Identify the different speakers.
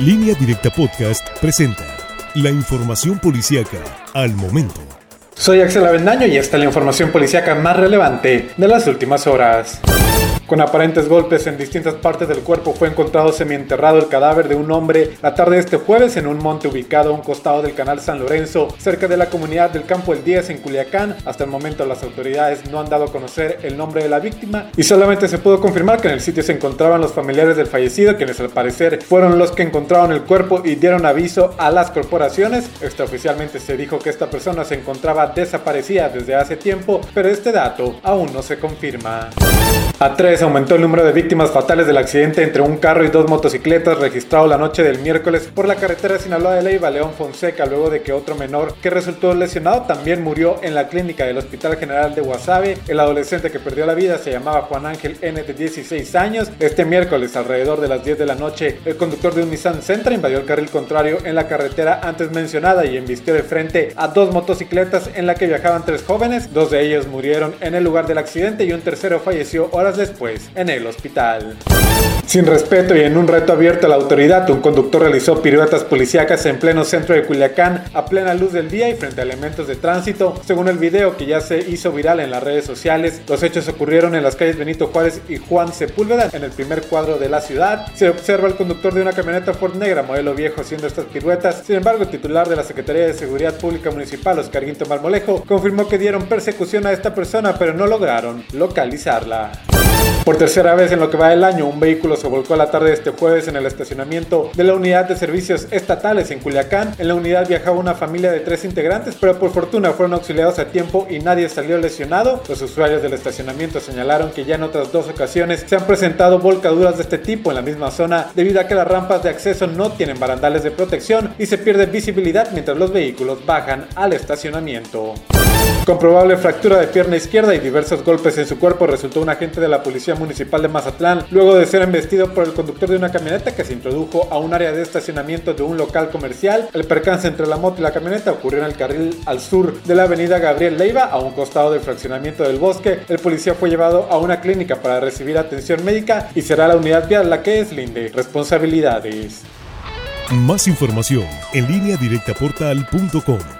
Speaker 1: Línea Directa Podcast presenta la información policíaca al momento.
Speaker 2: Soy Axel Avendaño y esta es la información policíaca más relevante de las últimas horas. Con aparentes golpes en distintas partes del cuerpo fue encontrado semienterrado el cadáver de un hombre la tarde de este jueves en un monte ubicado a un costado del canal San Lorenzo, cerca de la comunidad del Campo El 10 en Culiacán. Hasta el momento las autoridades no han dado a conocer el nombre de la víctima y solamente se pudo confirmar que en el sitio se encontraban los familiares del fallecido, quienes al parecer fueron los que encontraron el cuerpo y dieron aviso a las corporaciones. Extraoficialmente se dijo que esta persona se encontraba desaparecida desde hace tiempo, pero este dato aún no se confirma. A tres aumentó el número de víctimas fatales del accidente entre un carro y dos motocicletas registrado la noche del miércoles por la carretera Sinaloa de Leiva León Fonseca, luego de que otro menor que resultó lesionado también murió en la clínica del Hospital General de Guasave. El adolescente que perdió la vida se llamaba Juan Ángel N de 16 años. Este miércoles, alrededor de las 10 de la noche, el conductor de un Nissan Sentra invadió el carril contrario en la carretera antes mencionada y embistió de frente a dos motocicletas en la que viajaban tres jóvenes. Dos de ellos murieron en el lugar del accidente y un tercero falleció horas después en el hospital. Sin respeto y en un reto abierto a la autoridad, un conductor realizó piruetas policíacas en pleno centro de Culiacán a plena luz del día y frente a elementos de tránsito. Según el video que ya se hizo viral en las redes sociales, los hechos ocurrieron en las calles Benito Juárez y Juan Sepúlveda, en el primer cuadro de la ciudad. Se observa al conductor de una camioneta Ford negra modelo viejo haciendo estas piruetas. Sin embargo, el titular de la Secretaría de Seguridad Pública Municipal, Oscar Guinto Marmolejo, confirmó que dieron persecución a esta persona, pero no lograron localizarla. Por tercera vez en lo que va del año, un vehículo se volcó la tarde de este jueves en el estacionamiento de la unidad de servicios estatales en Culiacán. En la unidad viajaba una familia de tres integrantes, pero por fortuna fueron auxiliados a tiempo y nadie salió lesionado. Los usuarios del estacionamiento señalaron que ya en otras dos ocasiones se han presentado volcaduras de este tipo en la misma zona debido a que las rampas de acceso no tienen barandales de protección y se pierde visibilidad mientras los vehículos bajan al estacionamiento. Con probable fractura de pierna izquierda y diversos golpes en su cuerpo resultó un agente de la Policía Municipal de Mazatlán luego de ser embestido por el conductor de una camioneta que se introdujo a un área de estacionamiento de un local comercial. El percance entre la moto y la camioneta ocurrió en el carril al sur de la avenida Gabriel Leiva, a un costado del fraccionamiento del bosque. El policía fue llevado a una clínica para recibir atención médica y será la unidad vial la que deslinde responsabilidades.
Speaker 1: Más información en línea directa portal.com.